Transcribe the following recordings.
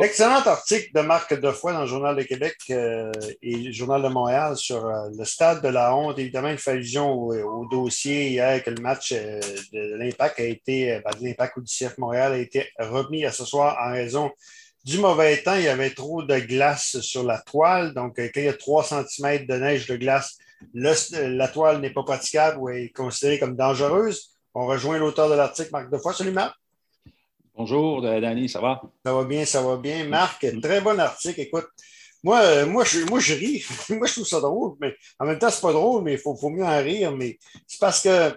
Excellent article de Marc Defoy dans le Journal de Québec euh, et le Journal de Montréal sur euh, le stade de la honte. Évidemment, il fait allusion au, dossier hier que le match euh, de l'Impact a été, ben, de l'Impact ou du CF Montréal a été remis à ce soir en raison du mauvais temps. Il y avait trop de glace sur la toile. Donc, quand il y a 3 cm de neige de glace, la toile n'est pas praticable ou est considérée comme dangereuse. On rejoint l'auteur de l'article, Marc Defoy. Salut Marc. Bonjour, euh, Danny, ça va? Ça va bien, ça va bien. Marc, très bon article. Écoute, moi, euh, moi, je, moi, je ris. moi, je trouve ça drôle, mais en même temps, c'est pas drôle, mais il faut, faut, mieux en rire. Mais c'est parce que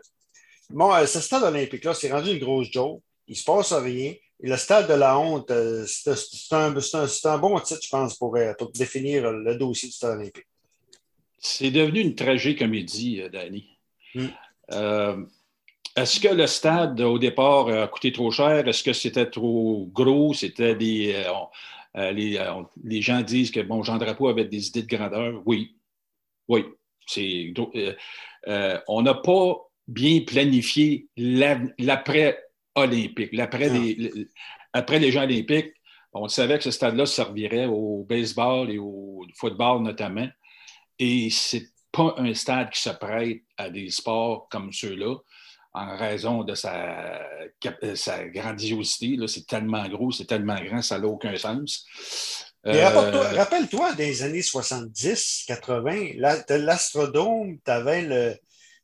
bon, euh, ce stade olympique-là, c'est rendu une grosse joke. Il se passe rien. Et le stade de la honte, c'est un, un, bon titre, je pense, pour, pour, définir le dossier du stade olympique. C'est devenu une tragique comédie, Danny. Hmm. Est-ce que le stade, au départ, a coûté trop cher? Est-ce que c'était trop gros? C'était des. Euh, euh, les, euh, les, gens disent que bon, Jean Drapeau avait des idées de grandeur. Oui. Oui. C'est, on n'a pas bien planifié l'après-olympique. L'après les, après les Jeux olympiques, on savait que ce stade-là servirait au baseball et au football notamment. Et c'est pas un stade qui se prête à des sports comme ceux-là en raison de sa, euh, sa grandiosité. C'est tellement gros, c'est tellement grand, ça n'a aucun sens. Euh, rappelle-toi des années 70, 80, l'Astrodome, tu avais le.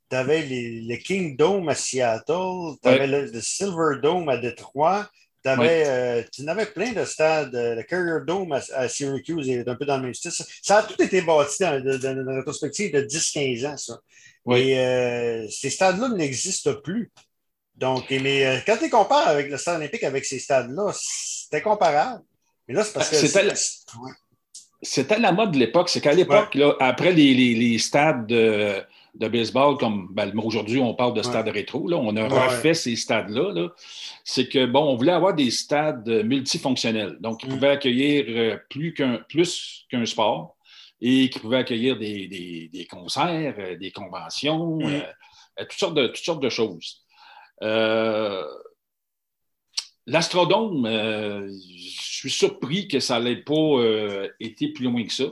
Tu avais le King Dome à Seattle, tu avais le, Silver Dome à Détroit, avais, euh, tu en avais plein de stades. Le Carrier Dome à, Syracuse est un peu dans le même style. Ça, a tout été bâti dans, dans, rétrospective de 10-15 ans, ça. Et euh, ces stades-là n'existent plus. Donc, mais euh, quand tu compares avec le stade olympique avec ces stades-là, c'était comparable. Mais là, c'est parce que. C'était la mode de l'époque. C'est qu'à l'époque, après les, stades de, baseball, comme ben, aujourd'hui, on parle de stades rétro, là, on a refait ces stades-là. c'est que, bon, on voulait avoir des stades multifonctionnels. Donc, ils mm. pouvaient accueillir euh, plus qu'un, plus qu'un sport et qui pouvait accueillir des, concerts, euh, des conventions, mm. euh, euh, toutes, sortes de, toutes sortes de choses. L'Astrodome, je suis surpris que ça n'ait pas été plus loin que ça,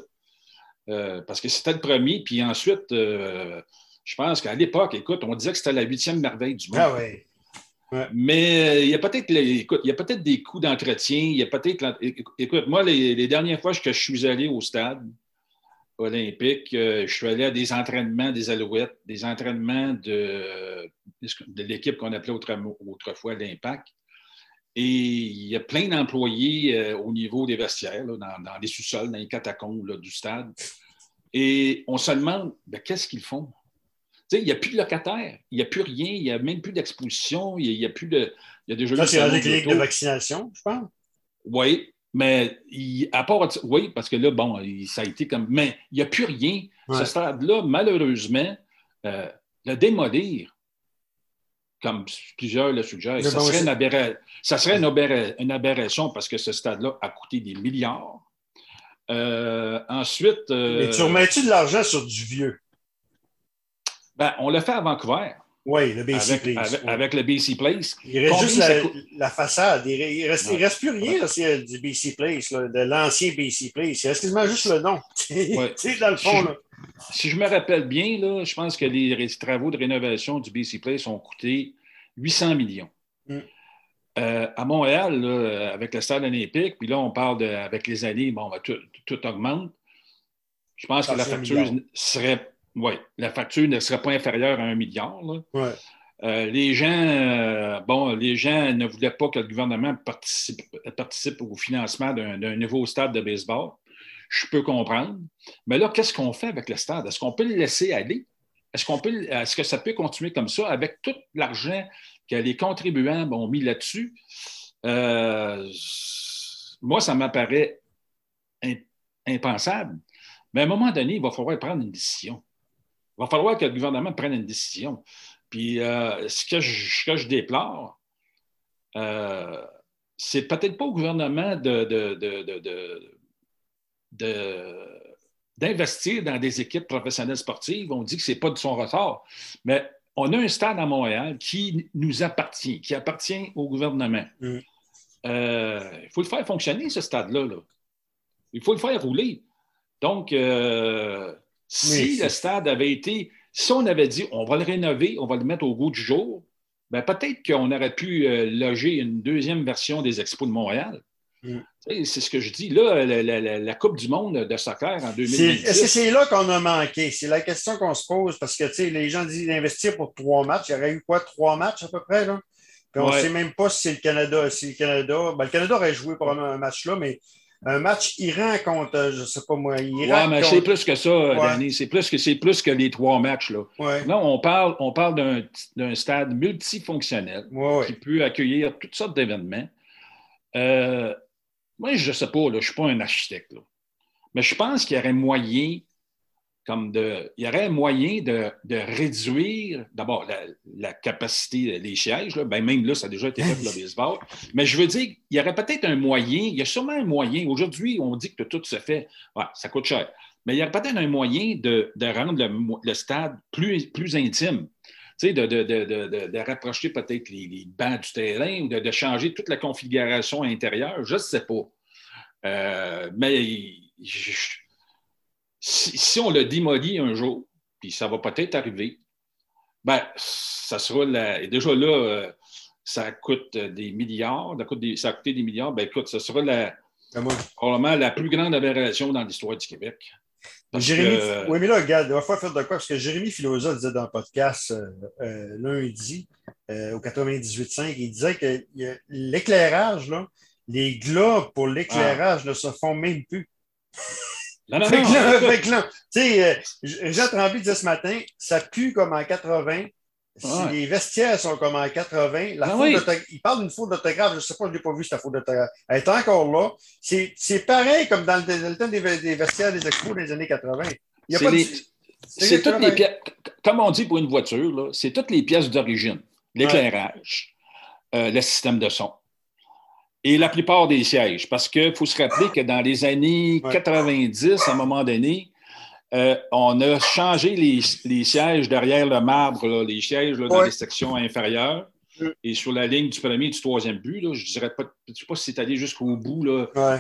parce que c'était le premier. Puis ensuite, je pense qu'à l'époque, écoute, on disait que c'était la huitième merveille du monde. Ah ouais. Mais il y a peut-être écoute, il y a peut-être des coûts d'entretien. Il y a peut-être. Écoute, moi, les, les, dernières fois que je suis allé au stade, olympique, euh, je suis allé à des entraînements des Alouettes, des entraînements de, de l'équipe qu'on appelait autrefois l'Impact. Et il y a plein d'employés euh, au niveau des vestiaires, dans, les sous-sols, dans les catacombes du stade. Et on se demande, ben, qu'est-ce qu'ils font? il n'y a plus de locataires, il n'y a plus rien, il n'y a même plus d'exposition, il n'y a, plus de. Il y a des Ça, c'est des cliniques de vaccination, je pense. Oui, mais à part, oui, parce que là, bon, ça a été comme. Mais il n'y a plus rien. Ce stade-là, malheureusement, euh, le démolir, comme plusieurs le suggèrent, ça, serait une ça serait une, aberration parce que ce stade-là a coûté des milliards. Euh, ensuite. Euh, Mais tu remets-tu de l'argent sur du vieux? Ben, on l'a fait à Vancouver. Oui, le BC Place. Avec, le BC Place. Il reste juste la, façade. Il ne reste, reste, plus rien du BC Place, de l'ancien BC Place. Il reste quasiment juste le nom. Dans le fond. Si, là. si je me rappelle bien, là, je pense que les, travaux de rénovation du BC Place ont coûté 800 millions. Mm. Euh, à Montréal, avec le stade olympique, puis là, on parle de, avec les années, bon, ben, tout, tout, augmente. Je pense que la facture serait oui, la facture ne serait pas inférieure à un milliard. Euh, les gens, euh, bon, les gens ne voulaient pas que le gouvernement participe, participe au financement d'un nouveau stade de baseball. Je peux comprendre. Mais là, qu'est-ce qu'on fait avec le stade? Est-ce qu'on peut le laisser aller? Est-ce qu'on peut, est-ce que ça peut continuer comme ça? Avec tout l'argent que les contribuables ont mis là-dessus? Euh, moi, ça m'apparaît impensable. Mais à un moment donné, il va falloir prendre une décision. Il va falloir que le gouvernement prenne une décision. Puis euh, ce, que je, déplore, euh, c'est peut-être pas au gouvernement d'investir dans des équipes professionnelles sportives. On dit que ce n'est pas de son ressort. Mais on a un stade à Montréal qui nous appartient, qui appartient au gouvernement. Mm. euh, il faut le faire fonctionner, ce stade-là. Il faut le faire rouler. Donc, euh, si le stade avait été, si on avait dit on va le rénover, on va le mettre au goût du jour, ben peut-être qu'on aurait pu euh, loger une deuxième version des Expos de Montréal. Mm. C'est ce que je dis. Là, la, Coupe du monde de soccer en 2020. Est-ce que c'est là qu'on a manqué? C'est la question qu'on se pose parce que les gens disent d'investir pour trois matchs. Il y aurait eu quoi? Trois matchs à peu près? Là? on ne sait même pas si c'est le Canada. Si le Canada, ben, le Canada aurait joué pour un match là, mais un match Iran contre, je ne sais pas moi, Iran. mais c'est plus que ça, Danny. C'est plus que c'est plus que les trois matchs. Là. on parle, on parle d'un stade multifonctionnel qui peut accueillir toutes sortes d'événements. Euh, moi, je ne sais pas, je ne suis pas un architecte. Mais je pense qu'il y aurait moyen comme de, il y aurait moyen de, réduire d'abord la, capacité des sièges. Ben, même là, ça a déjà été fait pour le baseball. Mais je veux dire, il y aurait peut-être un moyen, il y a sûrement un moyen. Aujourd'hui, on dit que tout se fait, ça coûte cher. Mais il y aurait peut-être un moyen de, rendre le, stade plus, plus intime. De, de, rapprocher peut-être les, bancs du terrain ou de, changer toute la configuration intérieure, je ne sais pas. Euh, mais je, si, on le démolit un jour, puis ça va peut-être arriver, ben, ça sera la, déjà là, euh, ça coûte des milliards, ça, coûte des, ça a coûté des milliards, ben écoute, ça sera la, ah, probablement la plus grande aberration dans l'histoire du Québec. Jérémy, oui, mais là, regarde, il va falloir faire de quoi, parce que Jérémy Filosa disait dans le podcast euh, euh, lundi, au 98.5, il disait que l'éclairage, les globes pour l'éclairage ah. ne se font même plus. Non, non, non. Tu sais, euh, Jean Tremblay disait ce matin, ça pue comme en 80. Si les vestiaires sont comme en 80, la ah il parle d'une faute d'autographe, je ne sais pas, je ne l'ai pas vu cette faute d'autographe. Elle est encore là. C'est pareil comme dans le, temps des, vestiaires des expos des années 80. C'est toutes les pièces, comme on dit pour une voiture, c'est toutes les pièces d'origine. L'éclairage, euh, le système de son et la plupart des sièges. Parce qu'il faut se rappeler que dans les années 90, à un moment donné, euh, on a changé les, sièges derrière le marbre, les sièges dans les sections inférieures. Et sur la ligne du premier et du troisième but, je ne dirais pas, je sais pas si c'est allé jusqu'au bout,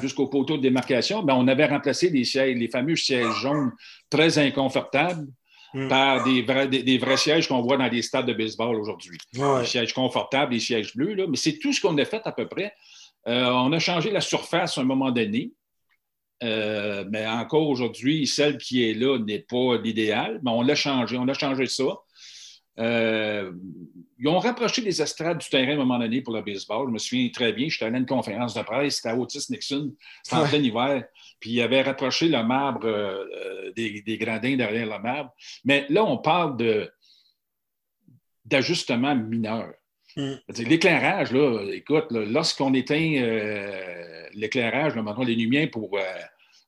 jusqu'au poteau de démarcation, mais on avait remplacé les sièges, les fameux sièges jaunes très inconfortables mm. par des vrais, des, vrais sièges qu'on voit dans les stades de baseball aujourd'hui. Des sièges confortables, des sièges bleus, là, mais c'est tout ce qu'on a fait à peu près. Euh, on a changé la surface à un moment donné. Euh, mais encore aujourd'hui, celle qui est là n'est pas l'idéal, mais on l'a changé. On a changé ça. Euh, ils ont rapproché les estrades du terrain à un moment donné pour le baseball. Je me souviens très bien, j'étais allé à une conférence de presse, c'était à Otis Nixon, c'était en plein hiver, puis ils avaient rapproché le marbre des, des, gradins derrière le marbre. Mais là, on parle d'ajustement mineur. Mm. L'éclairage, là, écoute, lorsqu'on éteint euh, l'éclairage, maintenant les lumières pour euh,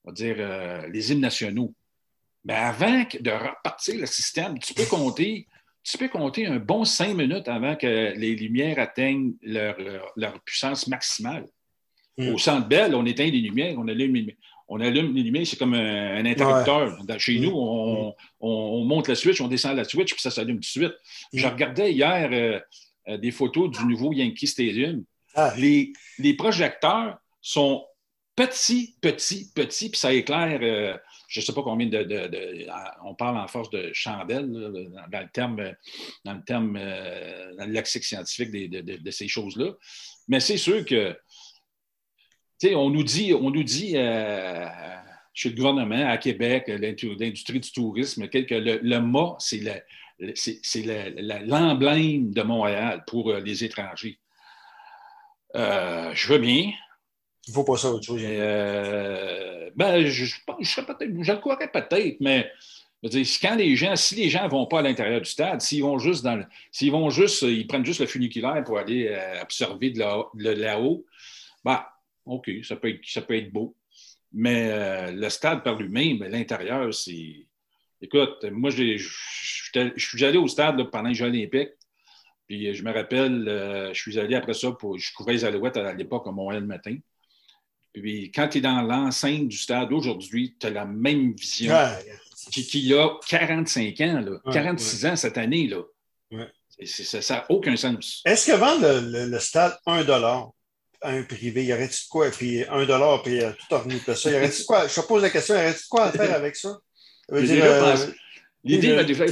on va dire, euh, les hymnes nationaux, mais avant de repartir le système, tu peux compter, tu peux compter un bon cinq minutes avant que les lumières atteignent leur, puissance maximale. Mm. Au centre belle, on éteint les lumières, on allume, on allume les lumières, c'est comme un, interrupteur. Chez nous, mm. on, monte la switch, on descend la switch, puis ça s'allume tout de suite. Je regardais hier euh, des photos du nouveau Yankee Stadium. Ah. Les, projecteurs sont petits, petits, petits, puis ça éclaire, euh, je ne sais pas combien de, On parle en force de chandelle, dans, le terme, dans le terme, euh, dans le lexique scientifique de, ces choses-là. Mais c'est sûr que, tu sais, on nous dit, on nous dit chez le gouvernement, à Québec, l'industrie du tourisme, que le, le mât, c'est le c'est l'emblème de Montréal pour euh, les étrangers. Euh, je veux bien. Il ne faut pas ça autre chose. Euh, ben, je, je, je, le croirais peut-être, mais quand les gens, si les gens ne vont pas à l'intérieur du stade, s'ils vont juste dans s'ils vont juste, ils prennent juste le funiculaire pour aller observer de là-haut, ben, OK, ça peut, être, ça peut être beau. Mais le stade par lui-même, l'intérieur, c'est. Écoute, moi, je, suis allé au stade pendant les Jeux olympiques. Puis euh, je me rappelle, euh, je suis allé après ça, pour, je couvrais les Alouettes à l'époque à Montréal le matin. Puis quand tu es dans l'enceinte du stade aujourd'hui, tu as la même vision qu'il y a 45 ans, là, 46 ans cette année. Là. ça n'a aucun sens. Est-ce que vendre le, stade 1 un privé? Y aurait-il quoi? Puis un dollar, puis euh, tout revenu de ça. Y aurait-il quoi? Je te pose la question, y aurait-il quoi à faire avec ça? L'idée m'a déjà,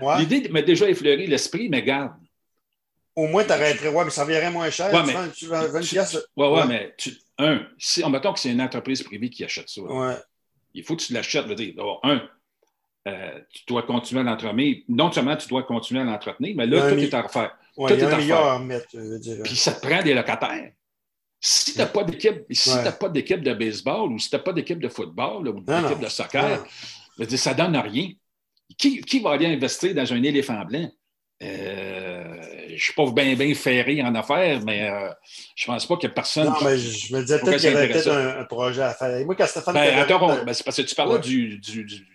ouais. déjà, effleuré l'esprit, mais garde. Au moins, tu arrêterais. Ouais, mais ça reviendrait moins cher. Ouais, mais, tu, vends, 20 pièces. Ouais, ouais, mais un, si, en mettant que c'est une entreprise privée qui achète ça, ouais. il faut que tu l'achètes. Veux dire, un, euh, tu dois continuer à l'entretenir. Non seulement tu dois continuer à l'entretenir, mais là, tout est à refaire. Tout est à refaire. Puis ça te prend des locataires. Si tu n'as pas d'équipe, si pas d'équipe de baseball ou si tu n'as pas d'équipe de football ou d'équipe de soccer, dire, ça ne donne rien. Qui, qui, va aller investir dans un éléphant blanc? Euh, je ne suis pas bien, bien ferré en affaires, mais euh, je ne pense pas ait personne. Non, mais je me disais peut-être qu'il y avait peut-être un, projet à faire. moi, quand Stéphane. Ben, attends, ben, c'est parce que tu parlais du, du, du,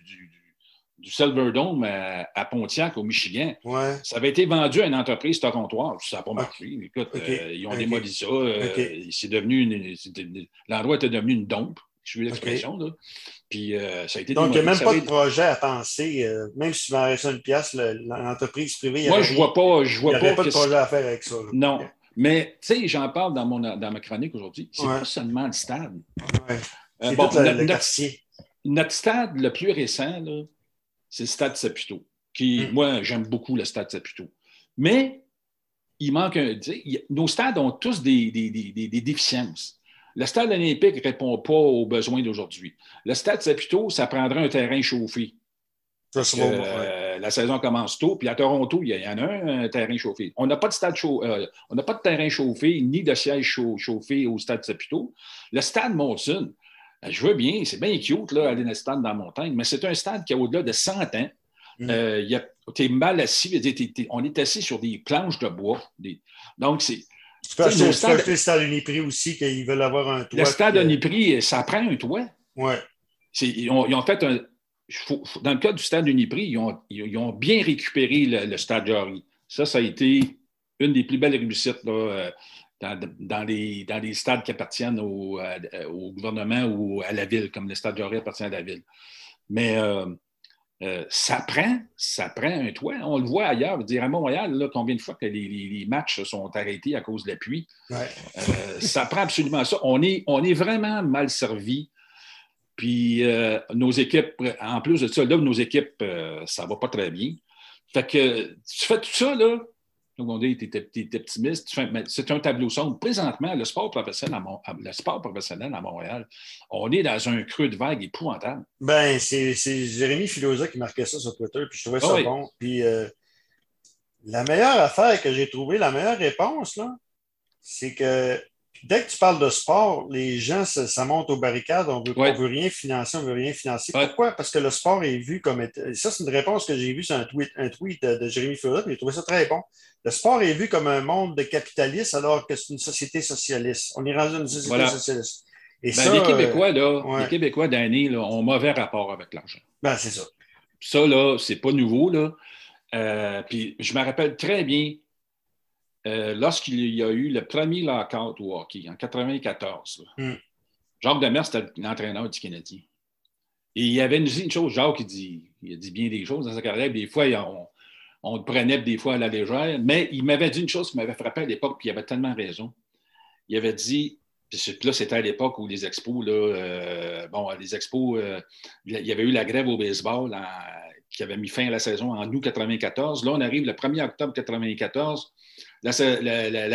du Silverdome à, à, Pontiac, au Michigan. Ouais. Ça avait été vendu à une entreprise torontoise. Ça n'a pas marché. Écoute, euh, ils ont démoli ça. c'est devenu l'endroit était devenu une dompe. Je suis l'expression. Puis euh, ça a été Donc, il n'y a même pas de projet à penser, euh, même si tu m'en restes une pièce, l'entreprise privée. Moi, je ne vois pas. Je vois il n'y a pas de projet à faire avec ça. Non. Mais, tu sais, j'en parle dans, mon, dans ma chronique aujourd'hui. C'est ouais. pas seulement le stade. Ouais. Euh, bon, le, notre, quartier. Notre stade le plus récent, c'est le stade Saputo. Qui, mm. Moi, j'aime beaucoup le stade Saputo. Mais il manque un. Nos stades ont tous des, des, des, des déficiences. Le stade olympique ne répond pas aux besoins d'aujourd'hui. Le stade Saputo, ça prendrait un terrain chauffé. Euh, la saison commence tôt, puis à Toronto, il y en a un, un terrain chauffé. On n'a pas de stade chaud, euh, on n'a pas de terrain chauffé ni de siège chauffé au stade Saputo. Le stade Monson, euh, je veux bien, c'est bien cute là, aller dans le stade dans la montagne, mais c'est un stade qui a au-delà de 100 ans. Mm. tu es mal assis, on est assis sur des planches de bois. donc, c'est tu peux acheter, stade... le stade Uniprix aussi, qu'ils veulent avoir un toit. Le stade Uniprix, ça prend un toit. Oui. Ils ont, ils ont, fait un. Dans le cas du stade Uniprix, ils ont, ils ont bien récupéré le, stade Jarry. Ça, ça a été une des plus belles réussites là, euh, dans, dans, les, dans les stades qui appartiennent au, au, gouvernement ou à la ville, comme le stade Jarry appartient à la ville. Mais euh, euh, ça prend, ça prend un toit. On le voit ailleurs. Dire à Montréal, là, combien de fois que les, matchs sont arrêtés à cause de la pluie? Euh, ça prend absolument ça. On est, on est vraiment mal servi. Puis euh, nos équipes, en plus de ça, là, nos équipes, ça ne va pas très bien. Fait que tu fais tout ça, là, donc, on dit, tu es, optimiste. C'est un tableau sombre. Présentement, le sport, professionnel à le sport professionnel à Montréal, on est dans un creux de vague épouvantable. Ben, c'est Jérémy Filosa qui marquait ça sur Twitter, puis je trouvais ça ah bon. Puis euh, la meilleure affaire que j'ai trouvée, la meilleure réponse, là, c'est que dès que tu parles de sport, les gens, ça, monte aux barricades, on ne veut, rien financer, on ne veut rien financer. Pourquoi? Parce que le sport est vu comme... Ça, c'est une réponse que j'ai vue sur un tweet, un tweet de, Jérémy Filosa, j'ai trouvé ça très bon. Le sport est vu comme un monde de capitalistes alors que c'est une société socialiste. On est rendu dans une société socialiste. Et ben, les Québécois, là, les Québécois d'année ont mauvais rapport avec l'argent. Ben, c'est ça. Ça, là, c'est pas nouveau, là. Euh, puis je me rappelle très bien euh, lorsqu'il y a eu le premier lockout au hockey, en 1994. Hmm. Jacques Demers, c'était l'entraîneur du Canadien. Et il avait dit une chose, Jacques, il dit, il a dit bien des choses dans sa carrière. Des fois, on, on le prenait des fois à la légère, mais il m'avait dit une chose qui m'avait frappé à l'époque, puis il avait tellement raison. Il avait dit, puis là, c'était à l'époque où les expos, là, euh, bon, les expos, euh, il y avait eu la grève au baseball qui avait mis fin à la saison en août 94. Là, on arrive le 1er octobre 94. La,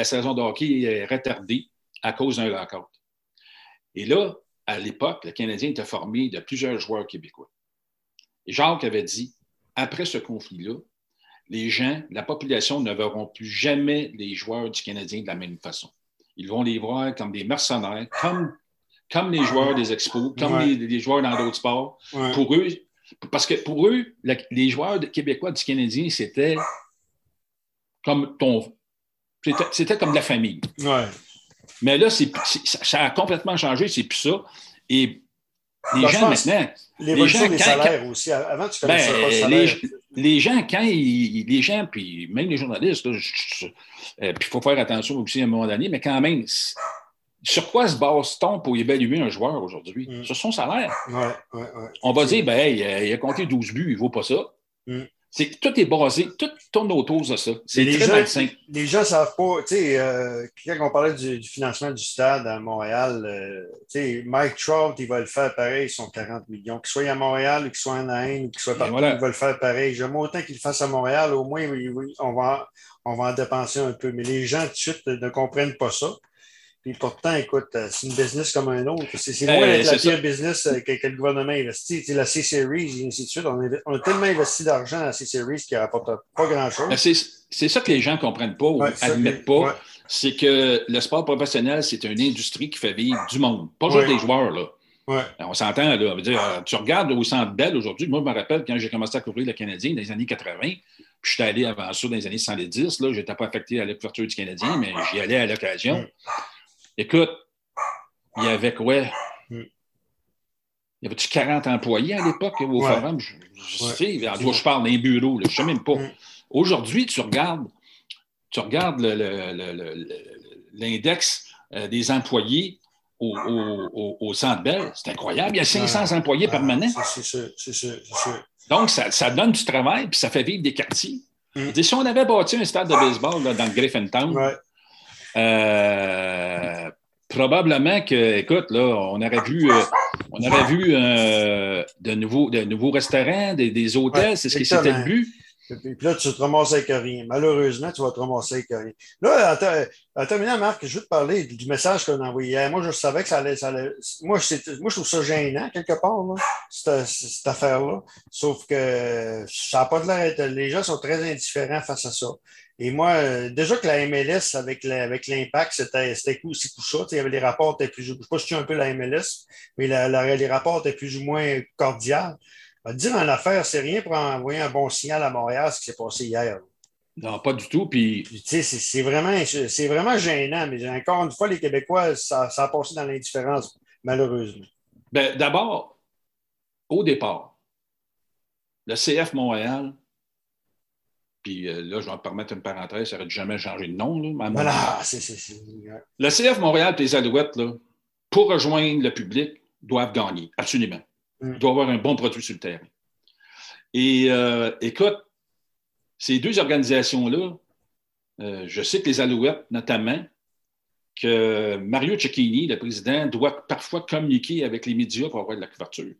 saison de hockey est retardée à cause d'un lockout. Et là, à l'époque, le Canadien était formé de plusieurs joueurs québécois. Et Jacques avait dit, après ce conflit-là, les gens, la population ne verront plus jamais les joueurs du Canadien de la même façon. Ils vont les voir comme des mercenaires, comme, comme les joueurs des expos, comme les, joueurs dans d'autres sports. Pour eux, parce que pour eux, les joueurs québécois du Canadien, c'était comme ton. C'était comme la famille. Mais là, ça a complètement changé, c'est plus ça. Et les gens maintenant. L'évolution des salaires aussi. Avant, tu connaissais ben, pas le salaire. Les, gens, quand ils, les gens, puis même les journalistes, euh, puis il faut faire attention aussi à un moment donné, mais quand même, sur quoi se base-t-on pour évaluer un joueur aujourd'hui? Mm. Sur son salaire. Ouais, ouais, On va dire, ben, il, a, compté 12 buts, il ne vaut pas ça. Mm. tout est basé, tout tourne autour de ça. C'est les Les gens ne savent pas, tu sais, euh, quand on parlait du, financement du stade à Montréal, euh, tu sais, Mike Trout, il va le faire pareil, ils sont 40 millions. Qu'il soit à Montréal, qu'il soit en Inde, qu'il soit partout, il va le faire pareil. J'aime autant qu'il le fasse à Montréal, au moins, on va, on va en dépenser un peu. Mais les gens, tout de suite, ne comprennent pas ça. Puis pourtant, écoute, euh, c'est une business comme un autre. C'est loin d'être la pire business euh, que, le gouvernement investit. la C-Series, et ainsi de suite. On, a tellement investi d'argent dans la C-Series qui rapporte pas grand-chose. C'est ça que les gens ne comprennent pas ou n'admettent pas. C'est que le sport professionnel, c'est une industrie qui fait vivre du monde. Pas juste des joueurs, là. On s'entend, là. dire, euh, tu regardes au centre Bell aujourd'hui. Moi, je me rappelle quand j'ai commencé à couvrir le Canadien dans les années 80, puis je suis allé avant ça dans les années 110. Je n'étais pas affecté à l'ouverture du Canadien, mais j'y allais à l'occasion. Écoute, il y avait quoi? Hmm. Il y avait-tu 40 employés à l'époque au forum? Je, sais, je parle d'un bureau, je ne sais même pas. Hmm. Aujourd'hui, tu regardes, tu regardes l'index euh, des employés au, au, au, Centre Bell. C'est incroyable. Il y a 500 employés permanents. C'est ça, Donc, ça, donne du travail, puis ça fait vivre des quartiers. Hmm. Si on avait bâti un stade de baseball dans le Griffintown, euh, probablement que, écoute, là, on aurait vu, euh, on aurait vu euh, de, nouveaux, de nouveaux restaurants, des, hôtels, c'est ce qui c'était le but. Puis là, tu te ramasses avec rien. Malheureusement, tu vas te ramasser avec rien. Là, en, terminant, Marc, je veux te parler du message qu'on a envoyé Moi, je savais que ça allait. Ça allait... Moi, moi, je trouve ça gênant, quelque part, là, cette, affaire-là. Sauf que ça n'a pas de l'air. Les gens sont très indifférents face à ça. Et moi, euh, déjà que la MLS avec l'impact, c'était aussi coup ça. Il y avait les rapports étaient plus. Je ne sais pas si tu un peu la MLS, mais les rapports étaient plus ou moins cordiaux. dire en affaire, c'est rien pour envoyer un bon signal à Montréal, ce qui s'est passé hier. Non, pas du tout. Puis... C'est vraiment, vraiment gênant, mais encore une fois, les Québécois, ça, ça a passé dans l'indifférence, malheureusement. Ben, D'abord, au départ, le CF Montréal puis euh, là, je vais me permettre une parenthèse, ça n'aurait jamais changé de nom. Là, voilà, c'est. Le CF Montréal et les Alouettes, là, pour rejoindre le public, doivent gagner, absolument. Mm. Ils doivent avoir un bon produit sur le terrain. Et euh, écoute, ces deux organisations-là, euh, je sais que les Alouettes, notamment, que Mario Cecchini, le président, doit parfois communiquer avec les médias pour avoir de la couverture.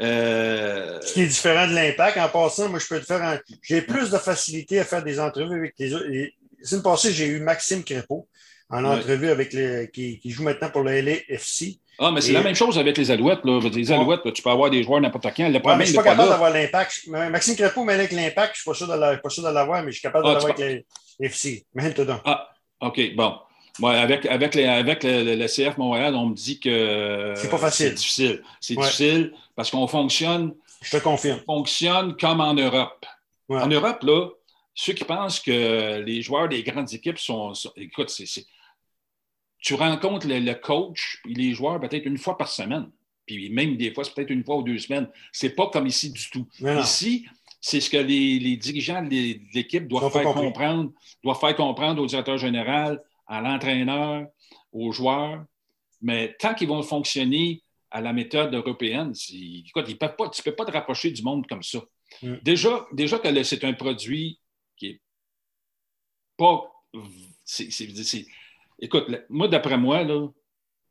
Euh, Ce qui est différent de l'impact. En passant, moi, je peux te faire un... J'ai plus de facilité à faire des entrevues avec les autres. La semaine passée, j'ai eu Maxime Crépeau en entrevue avec les... qui, joue maintenant pour le LAFC. Ah, mais c'est la même chose avec les Alouettes. Là. Les Alouettes, tu peux avoir des joueurs n'importe quand. Le ouais, mais je suis pas capable d'avoir l'impact. Maxime Crépeau mais avec l'impact, je ne suis pas sûr de l'avoir, mais je suis capable ah, d'avoir avec les FC. Maintenant. Ah, OK, bon avec, avec, les, avec le, CF Montréal, on me dit que c'est pas facile. C'est difficile. C'est difficile parce qu'on fonctionne. Je te confirme. On fonctionne comme en Europe. En Europe, là, ceux qui pensent que les joueurs des grandes équipes sont. écoute, c'est, tu rencontres le, coach et les joueurs peut-être une fois par semaine. Puis même des fois, c'est peut-être une fois ou deux semaines. C'est pas comme ici du tout. Ici, c'est ce que les, dirigeants de l'équipe doivent faire comprendre, doivent faire comprendre au directeur général, à l'entraîneur, aux joueurs. Mais tant qu'ils vont fonctionner à la méthode européenne, écoute, ils peuvent pas, tu ne peux pas te rapprocher du monde comme ça. Mm. Déjà, déjà que c'est un produit qui est pas. écoute, moi, d'après moi,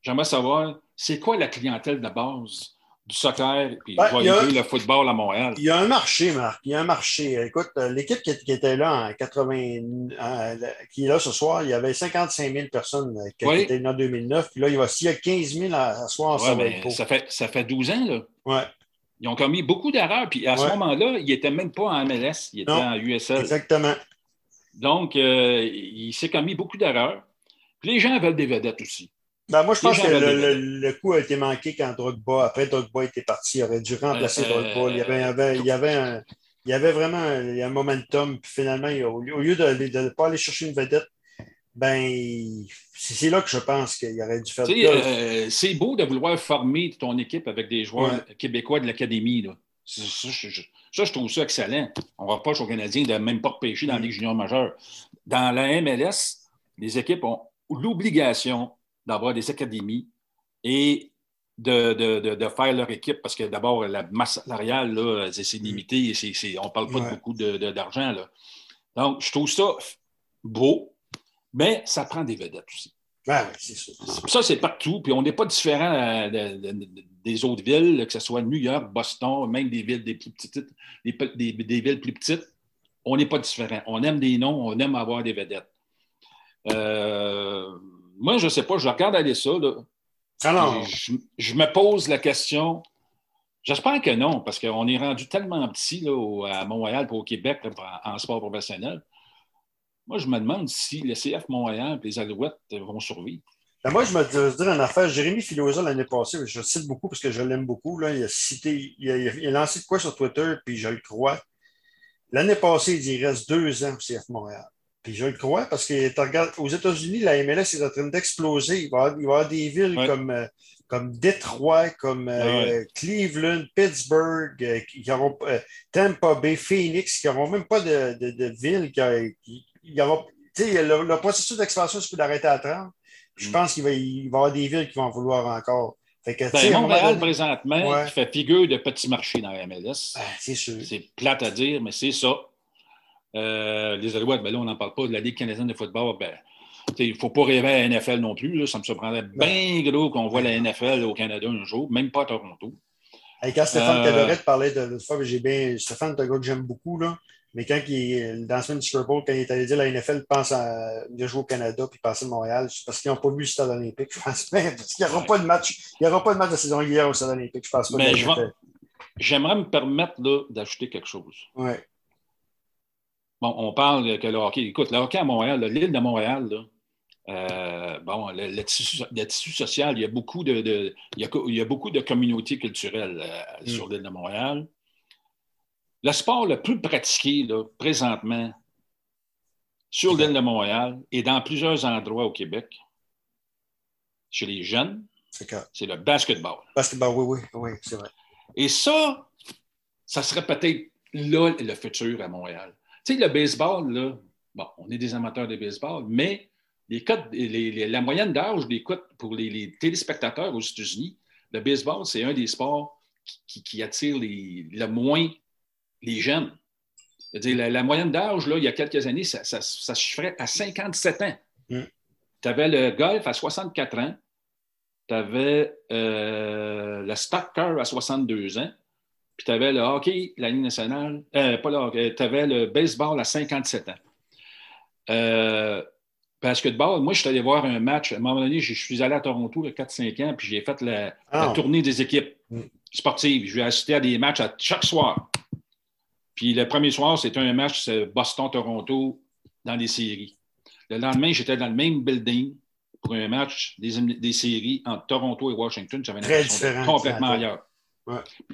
j'aimerais savoir, c'est quoi la clientèle de base? Du soccer, puis ben, le football à Montréal. Il y a un marché, Marc. Il y a un marché. Écoute, euh, l'équipe qui, était là en 80, qui est là ce soir, il y avait 55 000 personnes euh, qui étaient là en 2009. Puis là, il, va, y a 15 000 à, soir, ça, ça, fait, ça fait 12 ans, là. Ouais. Ils ont commis beaucoup d'erreurs. Puis à ce moment-là, ils n'étaient même pas en MLS, ils étaient en USL. Exactement. Donc, euh, il s'est commis beaucoup d'erreurs. Puis les gens veulent des vedettes aussi. Ben, moi, je pense que le, coup a été manqué quand Drogba, après Drogba était parti, il aurait dû remplacer euh, Drogba. Il y avait, il y avait, un, il y avait vraiment un, un momentum. Puis finalement, au, lieu de ne pas aller chercher une vedette, ben, c'est là que je pense qu'il aurait dû faire euh, C'est beau de vouloir former ton équipe avec des joueurs québécois de l'Académie. Ça, je, trouve ça excellent. On reproche aux Canadiens de même pas repêcher dans la mm. Ligue junior majeure. Dans la MLS, les équipes ont l'obligation d'avoir des académies et de, de, de, faire leur équipe parce que d'abord, la masse salariale, c'est limité et on ne parle pas de beaucoup d'argent. Donc, je trouve ça beau, mais ça prend des vedettes aussi. Ben ça. Ça, c'est partout. Puis on n'est pas différent euh, des autres villes, que ce soit New York, Boston, même des villes des plus petites, des, des, villes plus petites. On n'est pas différent. On aime des noms, on aime avoir des vedettes. Euh, moi, je ne sais pas, je regarde aller ça. Alors, je, me pose la question. J'espère que non, parce qu'on est rendu tellement petit là, à Montréal pour au Québec en, sport professionnel. Moi, je me demande si le CF Montréal et les Alouettes vont survivre. Ben, moi, je me dis dire une affaire. Jérémy Filosa, l'année passée, je le cite beaucoup parce que je l'aime beaucoup. Là, il, a cité, il, a, lancé de quoi sur Twitter, puis je le crois. L'année passée, il dit il reste deux ans au CF Montréal. Puis je le crois parce que aux États-Unis, la MLS est en train d'exploser. Il, va y avoir des villes comme, euh, comme Détroit, comme euh, Cleveland, Pittsburgh, euh, qui auront, Tampa Bay, Phoenix, qui n'auront même pas de, de, de ville. Qui, y aura, le, le processus d'expansion, se peut d'arrêter à 30. Je mm. pense qu'il va, il va y avoir des villes qui vont vouloir encore. Fait que, ben, Montréal, présentement, qui fait figure de petit marché dans la MLS. Ben, c'est sûr. C'est plate à dire, mais c'est ça. Euh, les Alouettes, ben là, on n'en parle pas. De la Ligue canadienne de football, ben, il ne faut pas rêver à la NFL non plus. Ça me surprendrait bien gros qu'on voit la NFL au Canada un jour, même pas à Toronto. quand Stéphane euh... parlait de l'autre fois, j'ai bien. Stéphane, c'est un gars que j'aime beaucoup. Là. Mais quand il, dans la semaine du Super Bowl, quand il est allé dire la NFL pense à de jouer au Canada puis passer à Montréal, c'est parce qu'ils n'ont pas vu le stade olympique, je pense. Parce qu'il n'y aura pas de match. Il n'y aura pas de match de saison hier au stade olympique, je pense pas. Mais j'aimerais me permettre d'ajouter quelque chose. Oui. Bon, on parle que le hockey, écoute, le hockey à Montréal, l'île de Montréal, là, euh, bon, le, tissu, social, il y a beaucoup de, il, y a, beaucoup de communautés culturelles euh, mm. sur l'île de Montréal. Le sport le plus pratiqué là, présentement sur l'île de Montréal et dans plusieurs endroits au Québec, chez les jeunes, c'est le basketball. Basketball, oui, oui, oui, c'est vrai. Et ça, ça serait peut-être là le futur à Montréal. Tu sais, le baseball, là, bon, on est des amateurs de baseball, mais les codes, la moyenne d'âge des codes pour les, téléspectateurs aux États-Unis, le baseball, c'est un des sports qui, attire le moins les jeunes. la, moyenne d'âge, il y a quelques années, ça, se chiffrait à 57 ans. Mm. Tu avais le golf à 64 ans, tu avais euh, le stock car à 62 ans, puis tu avais le hockey, la Ligue nationale, euh, pas le hockey, tu avais le baseball à 57 ans. Euh, basketball, moi, je suis allé voir un match. À un moment donné, je suis allé à Toronto il y a 4-5 ans, puis j'ai fait la, ah. tournée des équipes mm. sportives. Je vais assister à des matchs à chaque soir. Puis le premier soir, c'était un match Boston-Toronto dans les séries. Le lendemain, j'étais dans le même building pour un match des, des séries entre Toronto et Washington. J'avais l'impression complètement ailleurs.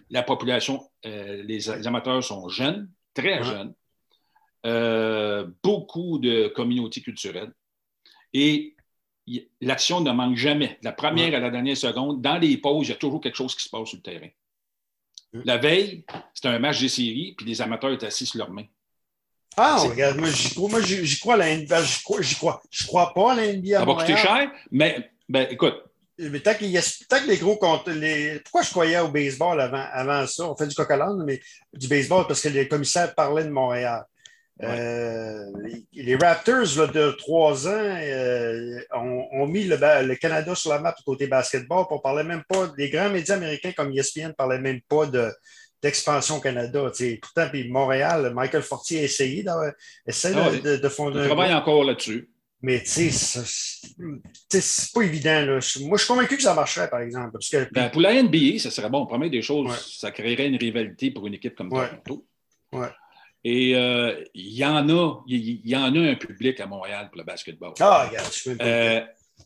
La population, euh, les, amateurs sont jeunes, très jeunes. Euh, beaucoup de communautés culturelles. Et l'action ne manque jamais. De la première à la dernière seconde, dans les pauses, il y a toujours quelque chose qui se passe sur le terrain. La veille, c'était un match des séries, puis les amateurs étaient assis sur leurs mains. Ah, regarde, moi, j'y crois, moi, j'y crois à la NBA. J'y crois, crois, je crois pas à la NBA. Ça va coûter cher, mais ben, écoute, mais tant, qu'il y a, tant que les gros comptes. Les... Pourquoi je croyais au baseball avant, avant ça? On fait du coq mais du baseball parce que les commissaires parlaient de Montréal. Euh, les, Raptors de trois ans euh, ont, mis le, le, Canada sur la map du côté basketball. On parlait même pas, les grands médias américains comme ESPN ne parlaient même pas de, d'expansion au Canada. Pourtant, puis Montréal, Michael Fortier a essayé, de, ah de, de, fonder. On travaille encore là-dessus. Mais tu sais, c'est pas évident. Là. Moi, je suis convaincu que ça marcherait, par exemple. Parce que, ben, pour la NBA, ça serait bon. Promet des choses, ça créerait une rivalité pour une équipe comme Toronto. Ouais. Et euh, il y en a, il y, en a un public à Montréal pour le basketball. Ah, regarde, je euh,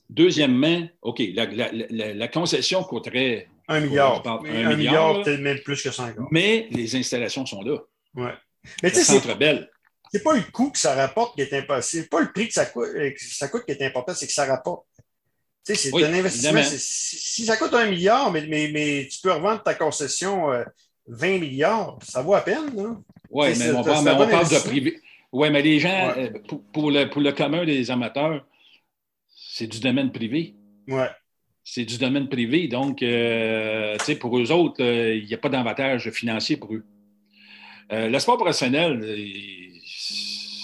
Deuxièmement, OK, la, la, la, concession coûterait. Un milliard. un, milliard, peut-être même plus que 50. Mais les installations sont là. Ouais. Mais tu sais, c'est belle c'est pas le coût que ça rapporte qui est impossible. pas le prix que ça coûte, euh, que ça coûte qui est important, c'est que ça rapporte. Tu sais, c'est un investissement. Si, ça coûte un milliard, mais, mais, mais, tu peux revendre ta concession 20 euh, milliards, ça vaut à peine. Oui, mais, on, parle, de privé. Oui, mais les gens, euh, pour, le, pour le commun des amateurs, c'est du domaine privé. Oui. c'est du domaine privé. Donc, euh, pour eux autres, il n'y a pas d'avantage financier pour eux. Le sport professionnel,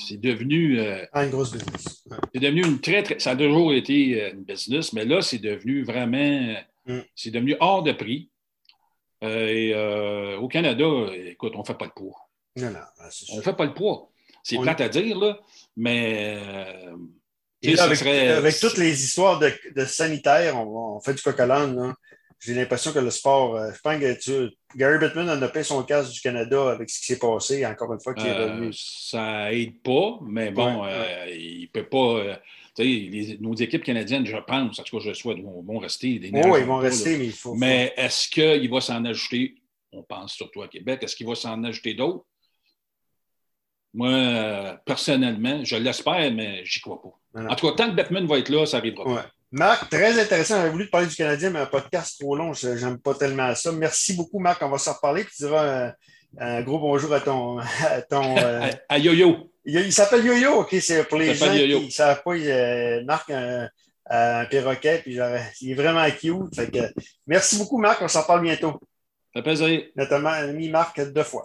c'est devenu. Ah, une grosse business. C'est devenu une très, très. Ça a toujours été une business, mais là, c'est devenu vraiment. Mm. C'est devenu hors de prix. et au Canada, écoute, on ne fait pas le poids. Non, non, on ne fait pas le poids. C'est plate à dire, là, mais avec, toutes les histoires de, de sanitaire, on, fait du coq J'ai l'impression que le sport, euh, je pense que Gary Bettman a payé son casque du Canada avec ce qui s'est passé, encore une fois, qui est euh, revenu. Ça aide pas, mais bon, euh, il ne peut pas. Les, nos équipes canadiennes, je pense, en tout cas, je souhaite, vont, rester. Des oui, ils vont rester, mais il faut. Mais est-ce qu'il va s'en ajouter, on pense surtout à Québec, est-ce qu'il va s'en ajouter d'autres? Moi, personnellement, je l'espère, mais j'y crois pas. En tout cas, tant que Beckman va être là, ça arrivera. Ouais. Marc, très intéressant. J'avais voulu te parler du Canadien, mais un podcast trop long, je n'aime pas tellement ça. Merci beaucoup, Marc. On va s'en reparler. Tu diras un, gros bonjour à ton. À, ton, euh, à, Yo-Yo. Il, s'appelle Yo-Yo, OK. C'est pour les gens qui ne savent pas, il, Marc un, un perroquet, puis genre, il est vraiment cute. Fait que, merci beaucoup, Marc. On s'en parle bientôt. Ça fait plaisir. Notamment, ami Marc deux fois.